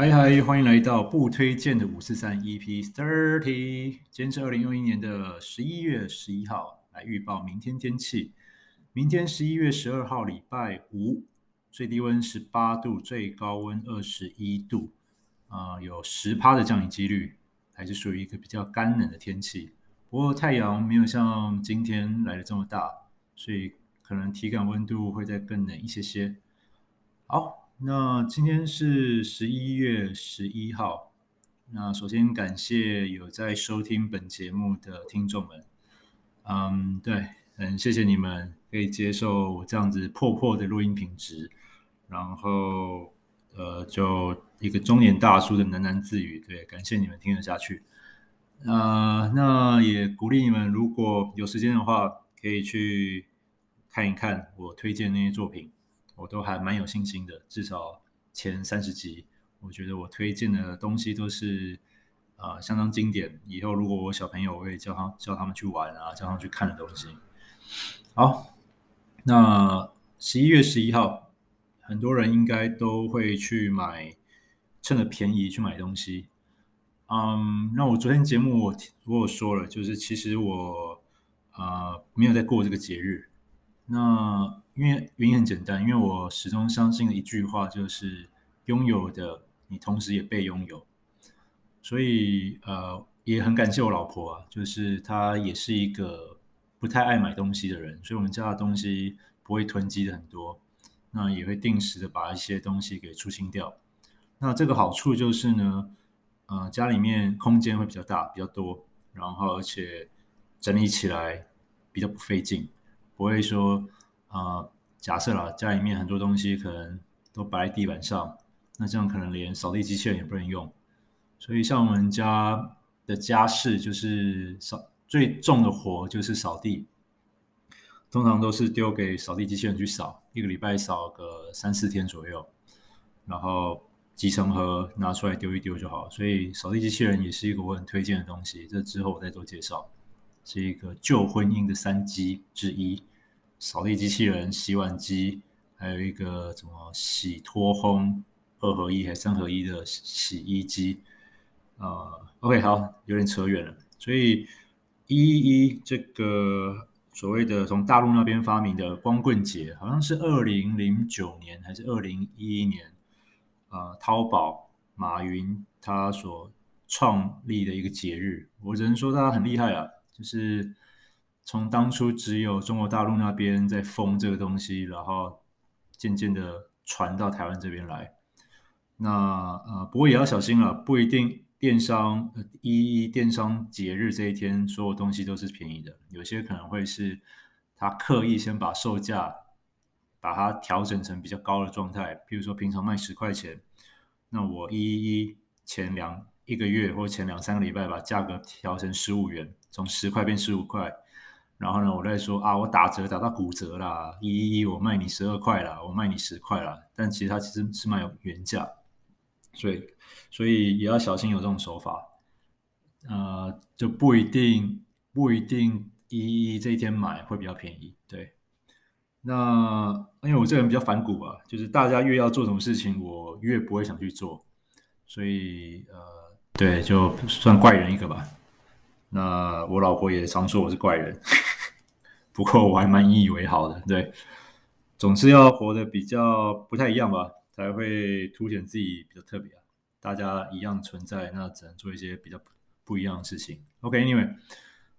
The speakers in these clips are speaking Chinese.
嗨嗨，欢迎来到不推荐的五四三 EP Thirty。今天是二零二一年的十一月十一号，来预报明天天气。明天十一月十二号，礼拜五，最低温十八度，最高温二十一度，啊、呃，有十趴的降雨几率，还是属于一个比较干冷的天气。不过太阳没有像今天来的这么大，所以可能体感温度会再更冷一些些。好。那今天是十一月十一号。那首先感谢有在收听本节目的听众们。嗯，对，很谢谢你们可以接受我这样子破破的录音品质。然后，呃，就一个中年大叔的喃喃自语，对，感谢你们听得下去。啊、呃，那也鼓励你们，如果有时间的话，可以去看一看我推荐那些作品。我都还蛮有信心的，至少前三十集，我觉得我推荐的东西都是啊、相当经典。以后如果我小朋友，我会叫他叫他们去玩啊，叫他们去看的东西。好，那十一月十一号，很多人应该都会去买，趁着便宜去买东西。嗯，那我昨天节目我我有说了，就是其实我啊、呃、没有在过这个节日。那因为原因很简单，因为我始终相信的一句话就是拥有的你同时也被拥有，所以呃也很感谢我老婆啊，就是她也是一个不太爱买东西的人，所以我们家的东西不会囤积的很多，那也会定时的把一些东西给出清掉。那这个好处就是呢，呃家里面空间会比较大比较多，然后而且整理起来比较不费劲。不会说啊、假设啦，家里面很多东西可能都摆在地板上，那这样可能连扫地机器人也不能用。所以像我们家的家事就是扫最重的活就是扫地，通常都是丢给扫地机器人去扫，一个礼拜扫个三四天左右，然后集成盒拿出来丢一丢就好。所以扫地机器人也是一个我很推荐的东西，这之后我再做介绍，是一个旧婚姻的三基之一。扫地机器人、洗碗机，还有一个什么洗脱烘二合一还是三合一的洗衣机，呃，OK，好，有点扯远了。所以一一一这个所谓的从大陆那边发明的光棍节，好像是二零零九年还是二零一一年，呃，淘宝马云他所创立的一个节日，我只能说他很厉害啊，就是。从当初只有中国大陆那边在封这个东西，然后渐渐的传到台湾这边来。那呃，不过也要小心了，不一定电商一一电商节日这一天所有东西都是便宜的，有些可能会是他刻意先把售价把它调整成比较高的状态，比如说平常卖十块钱，那我一一一前两一个月或前两三个礼拜把价格调成十五元，从十块变十五块。然后呢，我再说啊，我打折打到骨折啦，一一一，我卖你十二块啦，我卖你十块啦。但其实它其实是卖有原价，所以所以也要小心有这种手法，呃，就不一定不一定一一一这一天买会比较便宜，对。那因为我这个人比较反骨吧，就是大家越要做什么事情，我越不会想去做，所以呃，对，就算怪人一个吧。那我老婆也常说我是怪人。不过我还蛮引以为豪的，对，总是要活得比较不太一样吧，才会凸显自己比较特别啊。大家一样存在，那只能做一些比较不一样的事情。OK，Anyway，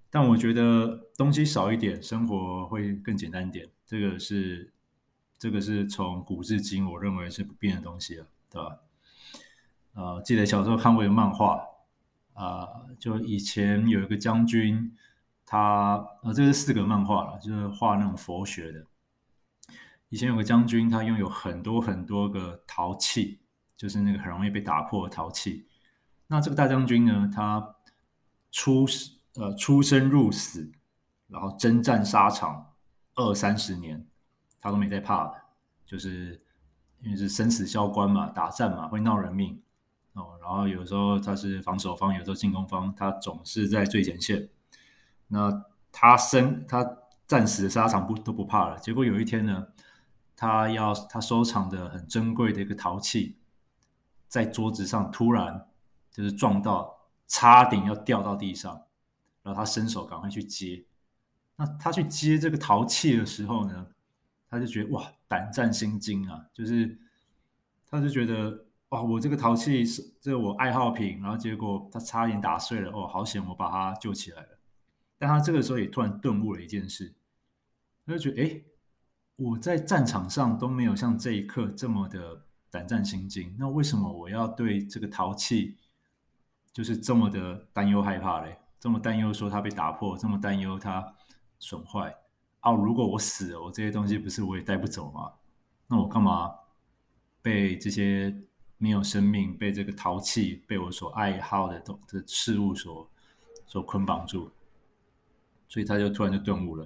但我觉得东西少一点，生活会更简单一点。这个是这个是从古至今我认为是不变的东西了，对吧？呃，记得小时候看过一个漫画啊，就以前有一个将军。他呃，这是四格漫画了，就是画那种佛学的。以前有个将军，他拥有很多很多个陶器，就是那个很容易被打破的陶器。那这个大将军呢，他出呃出生入死，然后征战沙场二三十年，他都没在怕的，就是因为是生死交关嘛，打战嘛，会闹人命哦。然后有时候他是防守方，有时候进攻方，他总是在最前线。那他生他战死的沙场不都不怕了，结果有一天呢，他要他收藏的很珍贵的一个陶器在桌子上突然就是撞到，差点要掉到地上，然后他伸手赶快去接。那他去接这个陶器的时候呢，他就觉得哇，胆战心惊啊，就是他就觉得哇，我这个陶器是这个我爱好品，然后结果他差点打碎了，哦，好险我把他救起来。但他这个时候也突然顿悟了一件事，他就觉得哎，我在战场上都没有像这一刻这么的。胆战心惊，那为什么我要对这个陶器就是这么的担忧害怕嘞？这么担忧说它被打破，这么担忧它损坏啊？如果我死了，我这些东西不是我也带不走吗？那我干嘛被这些没有生命、被这个陶器、被我所爱好的东的事物所所捆绑住？所以他就突然就顿悟了。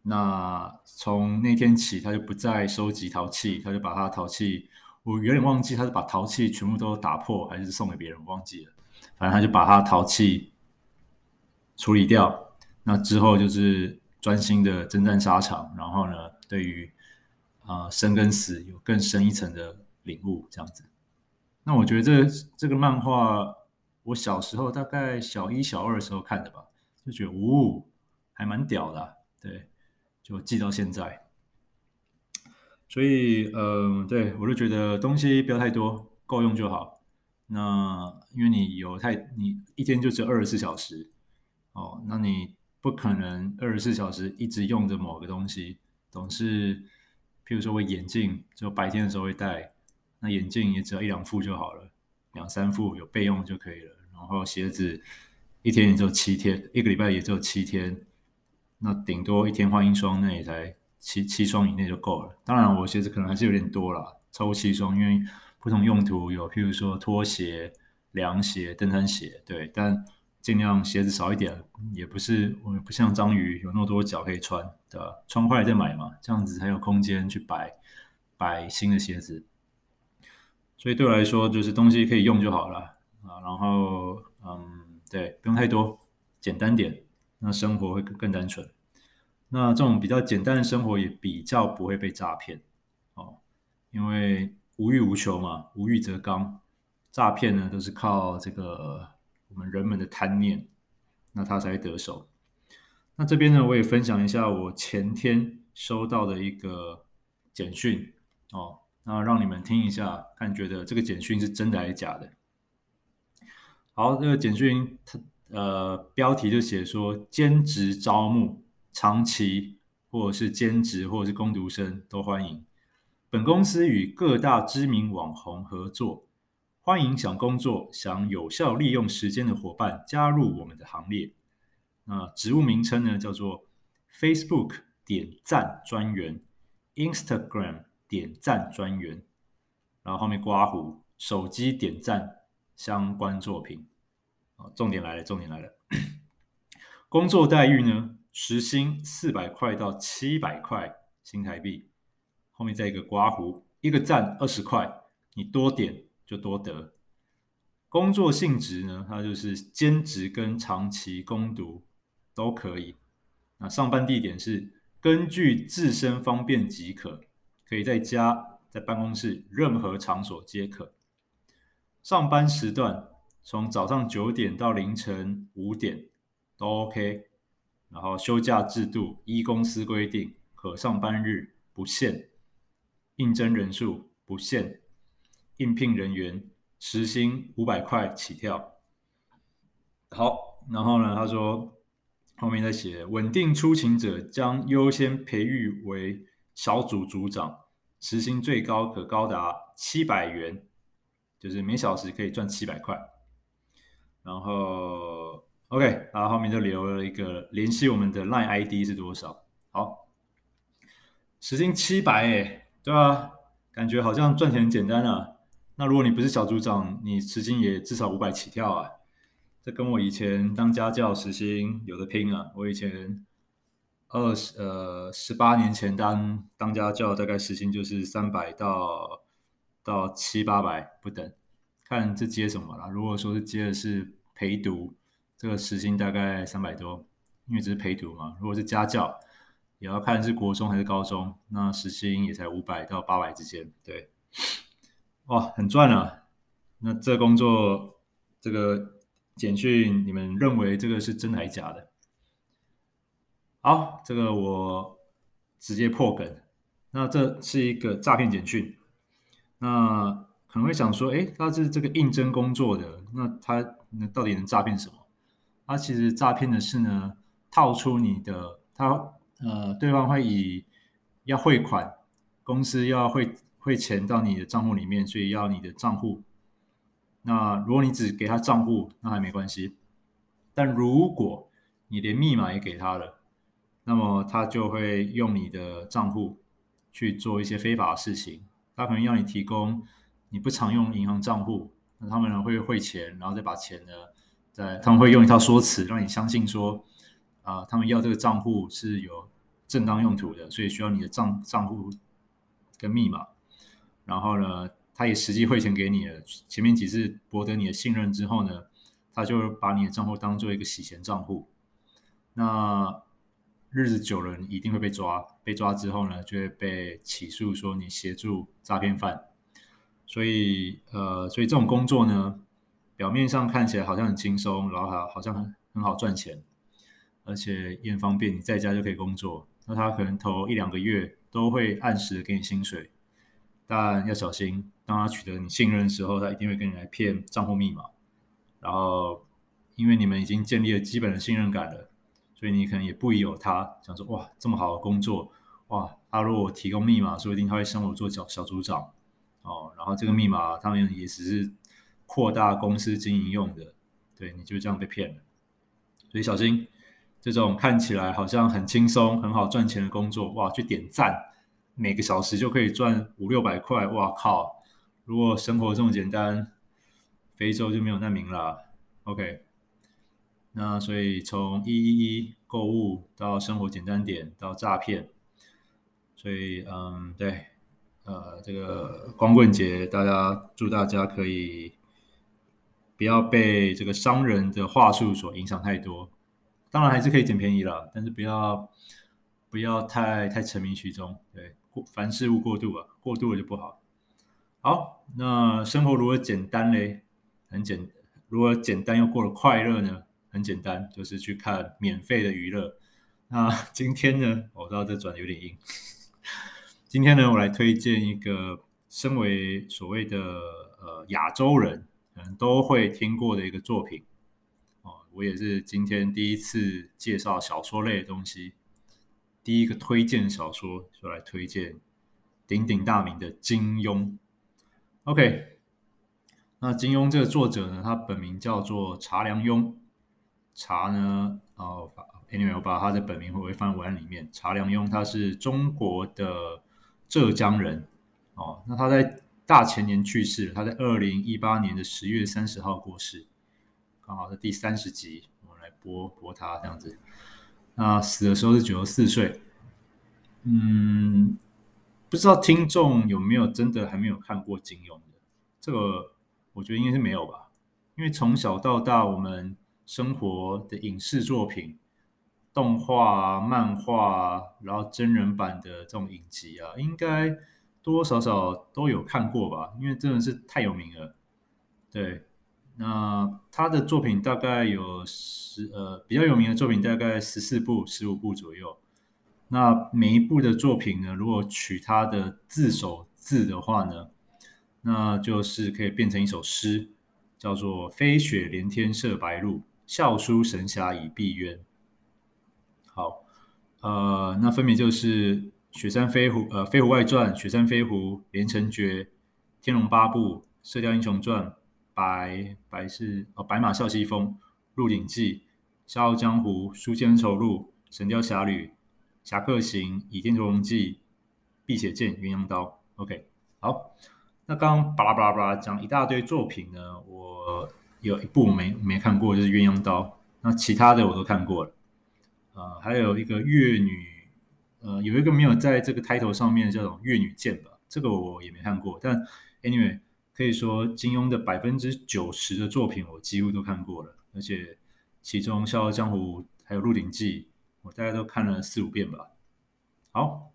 那从那天起，他就不再收集陶器，他就把他的陶器。我有点忘记他是把陶器全部都打破，还是送给别人，忘记了。反正他就把他陶器处理掉。那之后就是专心的征战沙场，然后呢，对于啊、生跟死有更深一层的领悟，这样子。那我觉得这这个漫画，我小时候大概小一、小二的时候看的吧，就觉得呜、哦，还蛮屌的、啊，对，就记到现在。所以，嗯、呃，对，我就觉得东西不要太多，够用就好。那因为你有太，你一天就只有二十四小时，哦，那你不可能二十四小时一直用着某个东西，总是，譬如说我眼镜，就白天的时候会戴，那眼镜也只要一两副就好了，两三副有备用就可以了。然后鞋子一天也就七天，一个礼拜也就七天，那顶多一天换一双，那也才。七七双以内就够了。当然，我鞋子可能还是有点多了，超过七双，因为不同用途有，譬如说拖鞋、凉鞋、登山鞋，对。但尽量鞋子少一点，也不是我们不像章鱼有那么多脚可以穿，对吧？穿坏了再买嘛，这样子才有空间去摆摆新的鞋子。所以对我来说，就是东西可以用就好了啊。然后，嗯，对，不用太多，简单点，那生活会更单纯。那这种比较简单的生活也比较不会被诈骗哦，因为无欲无求嘛，无欲则刚。诈骗呢都是靠这个我们人们的贪念，那他才得手。那这边呢，我也分享一下我前天收到的一个简讯哦，那让你们听一下，看觉得这个简讯是真的还是假的。好，这个简讯它呃标题就写说兼职招募。长期或者是兼职或者是工读生都欢迎。本公司与各大知名网红合作，欢迎想工作、想有效利用时间的伙伴加入我们的行列。那职务名称呢，叫做 Facebook 点赞专员、Instagram 点赞专员，然后后面刮胡手机点赞相关作品。重点来了，重点来了，工作待遇呢？时薪四百块到七百块新台币，后面再一个刮胡，一个赞二十块，你多点就多得。工作性质呢，它就是兼职跟长期攻读都可以。那上班地点是根据自身方便即可，可以在家、在办公室任何场所皆可。上班时段从早上九点到凌晨五点都 OK。然后休假制度依公司规定，可上班日不限，应征人数不限，应聘人员时薪五百块起跳。好，然后呢，他说后面在写，稳定出勤者将优先培育为小组组长，时薪最高可高达七百元，就是每小时可以赚七百块。然后。OK，然后后面就留了一个联系我们的 Line ID 是多少？好，时薪七百诶，对吧？感觉好像赚钱很简单啊。那如果你不是小组长，你时薪也至少五百起跳啊。这跟我以前当家教时薪有的拼啊。我以前二十呃十八年前当当家教，大概时薪就是三百到到七八百不等，看这接什么啦。如果说是接的是陪读。这个时薪大概三百多，因为只是陪读嘛。如果是家教，也要看是国中还是高中，那时薪也才五百到八百之间。对，哇，很赚啊！那这工作这个简讯，你们认为这个是真的还是假的？好，这个我直接破梗。那这是一个诈骗简讯。那可能会想说，诶，他是这个应征工作的，那他那到底能诈骗什么？他其实诈骗的是呢，套出你的，他呃，对方会以要汇款，公司要汇汇钱到你的账户里面，所以要你的账户。那如果你只给他账户，那还没关系。但如果你连密码也给他了，那么他就会用你的账户去做一些非法的事情。他可能要你提供你不常用银行账户，那他们呢会汇钱，然后再把钱呢，在他们会用一套说辞让你相信说，啊、他们要这个账户是有正当用途的，所以需要你的账账户跟密码。然后呢，他也实际汇钱给你了。前面几次博得你的信任之后呢，他就把你的账户当做一个洗钱账户。那日子久了，你一定会被抓。被抓之后呢，就会被起诉说你协助诈骗犯。所以，呃，所以这种工作呢，表面上看起来好像很轻松，然后还好像很很好赚钱，而且也很方便，你在家就可以工作。那他可能头一两个月都会按时给你薪水，但要小心。当他取得你信任的时候，他一定会跟你来骗账户密码。然后，因为你们已经建立了基本的信任感了，所以你可能也不疑有他，想说哇，这么好的工作，哇，他如果提供密码，说不定他会升我做小小组长哦。然后这个密码他们也只是扩大公司经营用的，对，你就这样被骗了。所以小心这种看起来好像很轻松、很好赚钱的工作，哇，去点赞，每个小时就可以赚五六百块，哇靠！如果生活这么简单，非洲就没有难民了。OK，那所以从一一一购物到生活简单点到诈骗，所以嗯，对，呃，这个光棍节，大家祝大家可以不要被这个商人的话术所影响太多。当然还是可以捡便宜了，但是不要不要太太沉迷其中。对，过凡事勿过度啊，过度了就不好。好，那生活如何简单嘞？很简，如何简单又过得快乐呢？很简单，就是去看免费的娱乐。那今天呢，我知道这转的有点硬。今天呢，我来推荐一个身为所谓的呃亚洲人，可能都会听过的一个作品。哦，我也是今天第一次介绍小说类的东西，第一个推荐小说就来推荐鼎鼎大名的金庸。OK，那金庸这个作者呢，他本名叫做查良镛。查呢，哦，Anyway，我把他的本名会不会放在文案里面？查良镛他是中国的浙江人哦。那他在大前年去世，他在二零一八年的十月三十号过世，刚好是第三十集，我们来播播他这样子。那死的时候是九十四岁，嗯。不知道听众有没有真的还没有看过金庸的？这个我觉得应该是没有吧，因为从小到大我们生活的影视作品、动画啊、漫画啊，然后真人版的这种影集啊，应该多多少少都有看过吧，因为真的是太有名了。对，那他的作品大概有十呃比较有名的作品大概十四部、十五部左右。那每一部的作品呢，如果取他的字首字的话呢，那就是可以变成一首诗，叫做“飞雪连天射白鹿，笑书神侠倚碧鸳”。好，呃，那分别就是《雪山飞狐》呃，《飞狐外传》《雪山飞狐》《连城诀》《天龙八部》《射雕英雄传》《白白是哦白马啸西风》《鹿鼎记》《笑傲江湖》《书剑恩仇录》《神雕侠侣》。《侠客行》《倚天屠龙记》《碧血剑》《鸳鸯刀》，OK，好，那刚巴拉巴拉巴拉讲一大堆作品呢，我有一部没没看过，就是《鸳鸯刀》，那其他的我都看过了，呃，还有一个越女，呃，有一个没有在这个 title 上面叫做《越女剑》吧，这个我也没看过，但 anyway，可以说金庸的百分之九十的作品我几乎都看过了，而且其中《笑傲江湖》还有《鹿鼎记》。我大概都看了四五遍吧。好，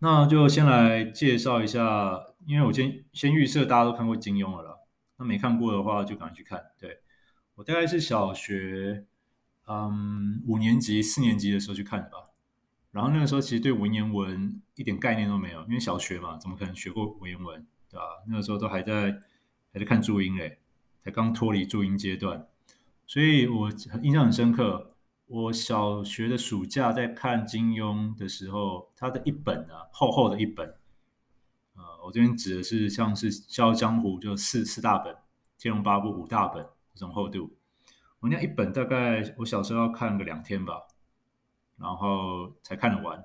那就先来介绍一下，因为我先先预设大家都看过金庸了啦。那没看过的话就赶快去看。对，我大概是小学嗯五年级、四年级的时候去看的吧。然后那个时候其实对文言文一点概念都没有，因为小学嘛，怎么可能学过文言文，对吧？那个时候都还在还在看注音嘞，才刚脱离注音阶段，所以我印象很深刻。我小学的暑假在看金庸的时候，他的一本啊，厚厚的一本，呃，我这边指的是像是《笑傲江湖》就四四大本，《天龙八部》五大本这种厚度。我那一本大概我小时候要看个两天吧，然后才看得完。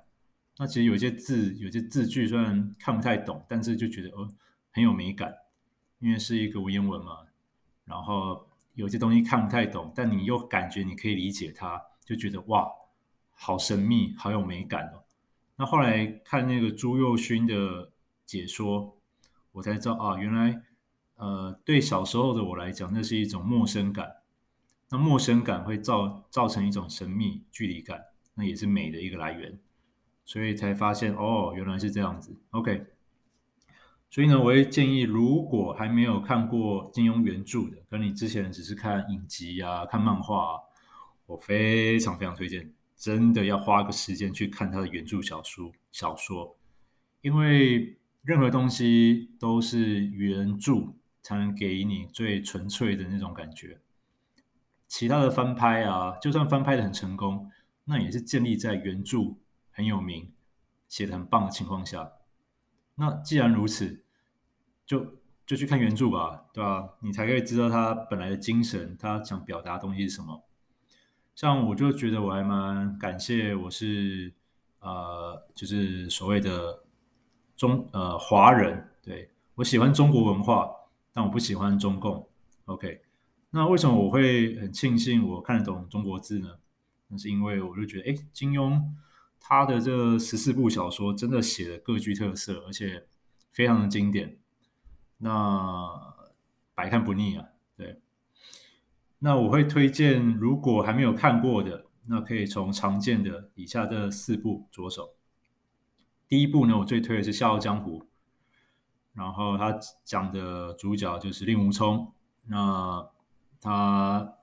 那其实有些字、有些字句虽然看不太懂，但是就觉得哦很有美感，因为是一个文言文嘛。然后有些东西看不太懂，但你又感觉你可以理解它。就觉得哇，好神秘，好有美感哦。那后来看那个朱佑勋的解说，我才知道啊，原来呃，对小时候的我来讲，那是一种陌生感。那陌生感会造造成一种神秘距离感，那也是美的一个来源。所以才发现哦，原来是这样子。OK，所以呢，我会建议，如果还没有看过金庸原著的，跟你之前只是看影集啊、看漫画啊。我非常非常推荐，真的要花个时间去看他的原著小说小说，因为任何东西都是原著才能给你最纯粹的那种感觉。其他的翻拍啊，就算翻拍的很成功，那也是建立在原著很有名、写的很棒的情况下。那既然如此，就就去看原著吧，对吧？你才可以知道他本来的精神，他想表达的东西是什么。像我就觉得我还蛮感谢，我是呃，就是所谓的中呃华人，对，我喜欢中国文化，但我不喜欢中共。OK，那为什么我会很庆幸我看得懂中国字呢？那是因为我就觉得，哎，金庸他的这十四部小说真的写的各具特色，而且非常的经典，那百看不腻啊，对。那我会推荐，如果还没有看过的，那可以从常见的以下这四部着手。第一部呢，我最推的是《笑傲江湖》，然后他讲的主角就是令狐冲。那他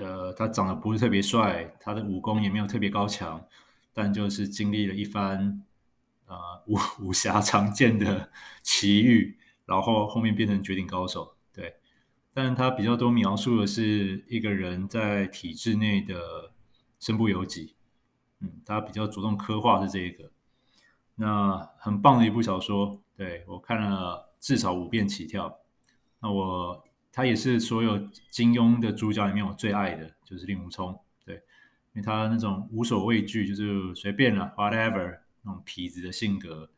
呃，他长得不是特别帅，他的武功也没有特别高强，但就是经历了一番呃武武侠常见的奇遇，然后后面变成绝顶高手。对但他比较多描述的是一个人在体制内的身不由己，嗯，他比较着重刻画是这一个，那很棒的一部小说，对，我看了至少五遍起跳。那我他也是所有金庸的主角里面我最爱的，就是令狐冲，对，因为他那种无所畏惧，就是随便了，whatever 那种痞子的性格，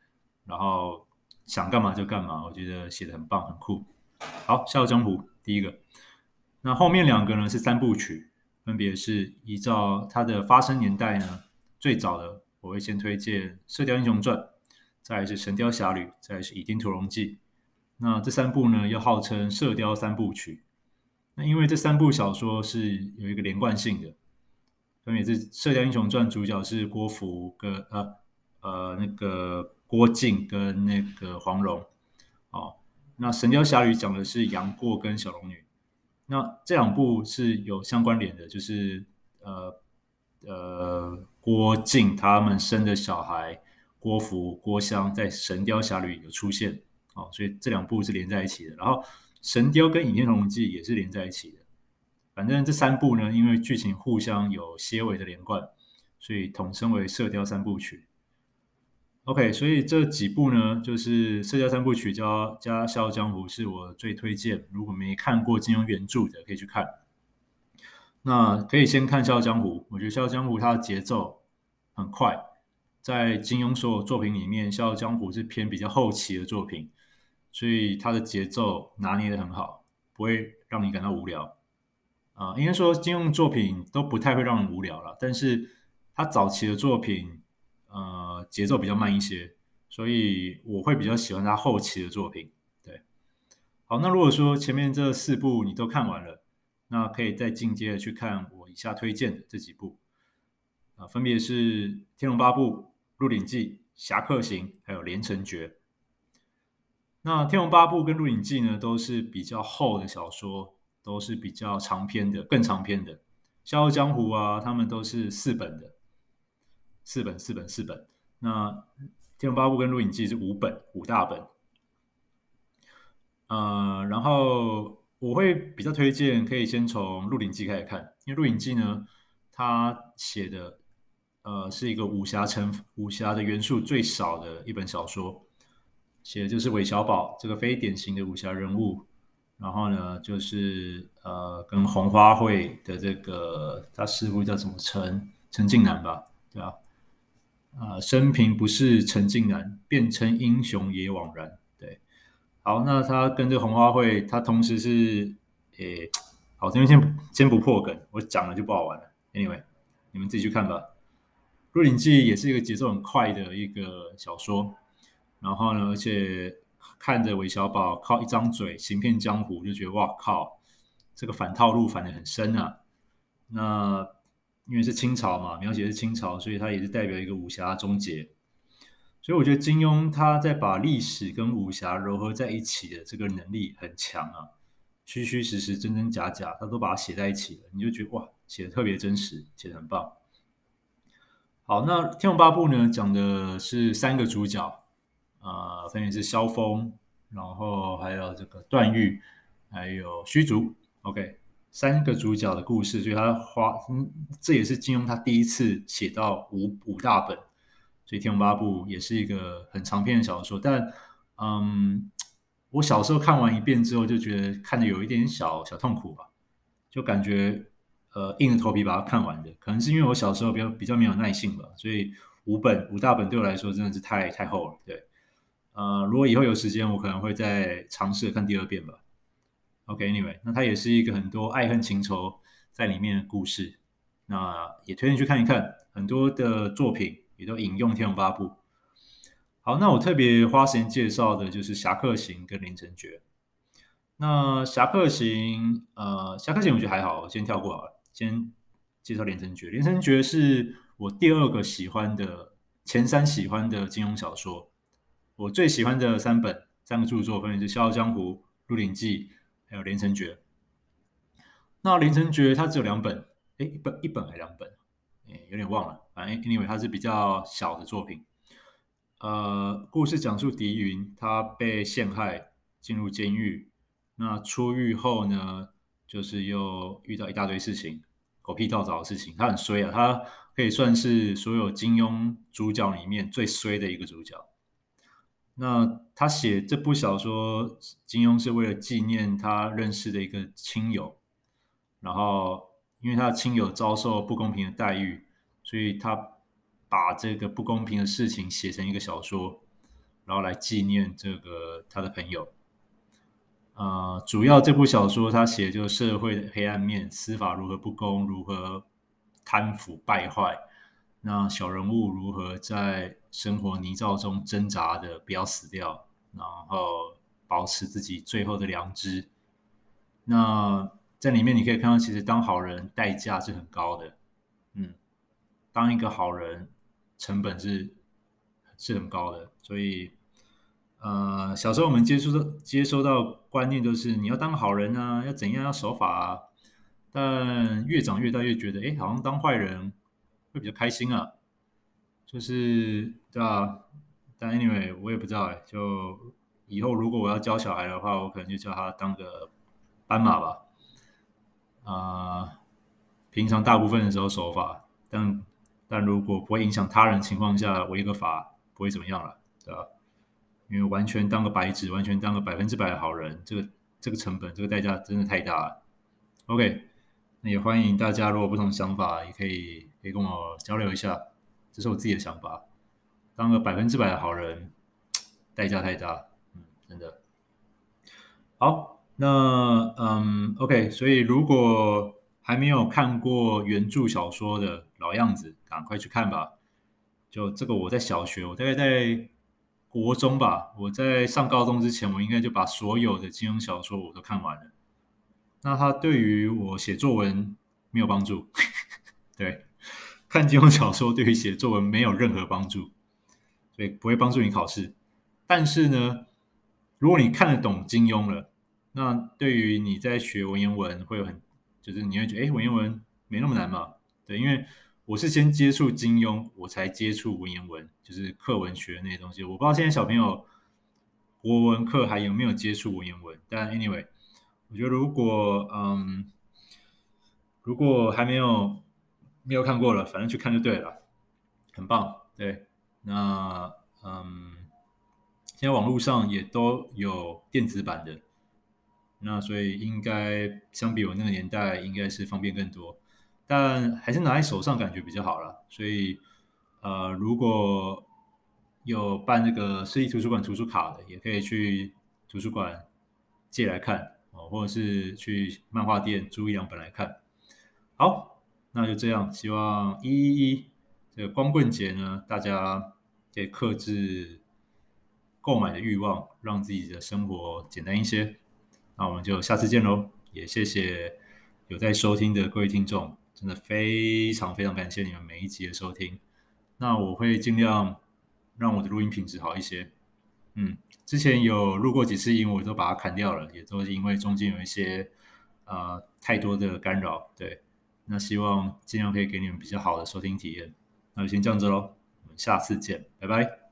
然后想干嘛就干嘛，我觉得写的很棒，很酷。好，《笑傲江湖》。第一个，那后面两个呢是三部曲，分别是依照它的发生年代呢，最早的我会先推荐《射雕英雄传》，再是《神雕侠侣》，再是《倚天屠龙记》。那这三部呢又号称《射雕三部曲》。那因为这三部小说是有一个连贯性的，分别是《射雕英雄传》主角是郭芙跟呃呃那个郭靖跟那个黄蓉，哦。那《神雕侠侣》讲的是杨过跟小龙女，那这两部是有相关联的，就是呃呃郭靖他们生的小孩郭芙、郭襄在《神雕侠侣》有出现，哦，所以这两部是连在一起的。然后《神雕》跟《倚天屠龙记》也是连在一起的。反正这三部呢，因为剧情互相有些微的连贯，所以统称为《射雕三部曲》。OK，所以这几部呢，就是《射雕三部曲》加加《笑傲江湖》，是我最推荐。如果没看过金庸原著的，可以去看。那可以先看《笑傲江湖》，我觉得《笑傲江湖》它的节奏很快，在金庸所有作品里面，《笑傲江湖》是偏比较后期的作品，所以它的节奏拿捏得很好，不会让你感到无聊。啊、应该说金庸作品都不太会让人无聊了，但是他早期的作品。呃，节奏比较慢一些，所以我会比较喜欢他后期的作品。对，好，那如果说前面这四部你都看完了，那可以再进阶的去看我以下推荐的这几部啊、分别是《天龙八部》《鹿鼎记》《侠客行》还有《连城诀》。那《天龙八部》跟《鹿鼎记》呢，都是比较厚的小说，都是比较长篇的，更长篇的。《笑傲江湖》啊，他们都是四本的，四本、四本、四本。那《天龙八部》跟《鹿鼎记》是五本，五大本。呃，然后我会比较推荐，可以先从《鹿鼎记》开始看，因为《鹿鼎记》呢，它写的呃是一个武侠成武侠的元素最少的一本小说。写的就是韦小宝这个非典型的武侠人物，然后呢，就是呃，跟红花会的这个他师傅叫什么陈陈近南吧，对吧？啊、生平不是陈近南，变成英雄也枉然。对，好，那他跟这红花会，他同时是诶，好，这边先先不破梗，我讲了就不好玩了。Anyway，你们自己去看吧。《鹿鼎记》也是一个节奏很快的一个小说。然后呢，而且看着韦小宝靠一张嘴行骗江湖，就觉得哇靠，这个反套路反得很深啊。那因为是清朝嘛，描写是清朝，所以它也是代表一个武侠终结。所以我觉得金庸他在把历史跟武侠糅合在一起的这个能力很强啊，虚虚实实、真真假假，他都把它写在一起了，你就觉得哇，写的特别真实，写的很棒。好，那《天龙八部》呢，讲的是三个主角。啊、呃，分别是萧峰，然后还有这个段誉，还有虚竹，OK，三个主角的故事，所以他花，嗯，这也是金庸他第一次写到五五大本，所以《天龙八部》也是一个很长篇的小说。但，嗯，我小时候看完一遍之后，就觉得看得有一点小小痛苦吧，就感觉呃硬着头皮把它看完的，可能是因为我小时候比较比较没有耐性吧，所以五本五大本对我来说真的是太太厚了，对。呃，如果以后有时间，我可能会再尝试看第二遍吧。OK，Anyway，那它也是一个很多爱恨情仇在里面的故事，那也推荐去看一看。很多的作品也都引用《天龙八部》。好，那我特别花时间介绍的就是《侠客行》跟《连城诀》。那《侠客行》呃，《侠客行》我觉得还好，我先跳过好了。先介绍《连城诀》，《连城诀》是我第二个喜欢的，前三喜欢的金庸小说。我最喜欢的三本三个著作分别是《笑傲江湖》《鹿鼎记》还有《连城诀》。那《连城诀》它只有两本，诶，一本一本还两本？诶，有点忘了。反正 anyway 它是比较小的作品。呃，故事讲述狄云他被陷害进入监狱，那出狱后呢，就是又遇到一大堆事情，狗屁倒灶的事情。他很衰啊，他可以算是所有金庸主角里面最衰的一个主角。那他写这部小说，金庸是为了纪念他认识的一个亲友，然后因为他的亲友遭受不公平的待遇，所以他把这个不公平的事情写成一个小说，然后来纪念这个他的朋友。呃，主要这部小说他写就是社会的黑暗面，司法如何不公，如何贪腐败坏。那小人物如何在生活泥沼中挣扎的不要死掉，然后保持自己最后的良知？那在里面你可以看到，其实当好人代价是很高的，嗯，当一个好人成本是是很高的。所以，呃，小时候我们接触到接收到观念都是你要当好人啊，要怎样要守法啊，但越长越大越觉得，哎，好像当坏人。会比较开心啊，就是对啊，但 anyway 我也不知道哎，就以后如果我要教小孩的话，我可能就叫他当个斑马吧，啊、平常大部分的时候守法，但但如果不会影响他人情况下，违个法不会怎么样了，对吧？因为完全当个白纸，完全当个百分之百的好人，这个这个成本，这个代价真的太大了。OK，那也欢迎大家，如果不同想法，也可以。可以跟我交流一下，这是我自己的想法。当个百分之百的好人，代价太大，嗯，真的。好，那嗯，OK，所以如果还没有看过原著小说的老样子，赶快去看吧。就这个，我在小学，我大概在国中吧，我在上高中之前，我应该就把所有的金庸小说我都看完了。那它对于我写作文没有帮助，对。看金庸小说对于写作文没有任何帮助，所以不会帮助你考试。但是呢，如果你看得懂金庸了，那对于你在学文言文会有很，就是你会觉得，哎，文言文没那么难嘛？对，因为我是先接触金庸，我才接触文言文，就是课文学那些东西。我不知道现在小朋友国文课还有没有接触文言文，但 anyway，我觉得如果嗯，如果还没有没有看过了，反正去看就对了，很棒。对，那嗯。现在网络上也都有电子版的，那所以应该相比我那个年代，应该是方便更多。但还是拿在手上感觉比较好啦。所以，呃，如果有办那个市立图书馆图书卡的，也可以去图书馆借来看哦，或者是去漫画店租一两本来看。好，那就这样。希望一一一这个光棍节呢，大家可以克制。购买的欲望，让自己的生活简单一些。那我们就下次见喽！也谢谢有在收听的各位听众，真的非常非常感谢你们每一集的收听。那我会尽量让我的录音品质好一些。嗯，之前有录过几次音，我都把它砍掉了，也都是因为中间有一些呃太多的干扰。对，那希望尽量可以给你们比较好的收听体验。那就先这样子喽，我们下次见，拜拜。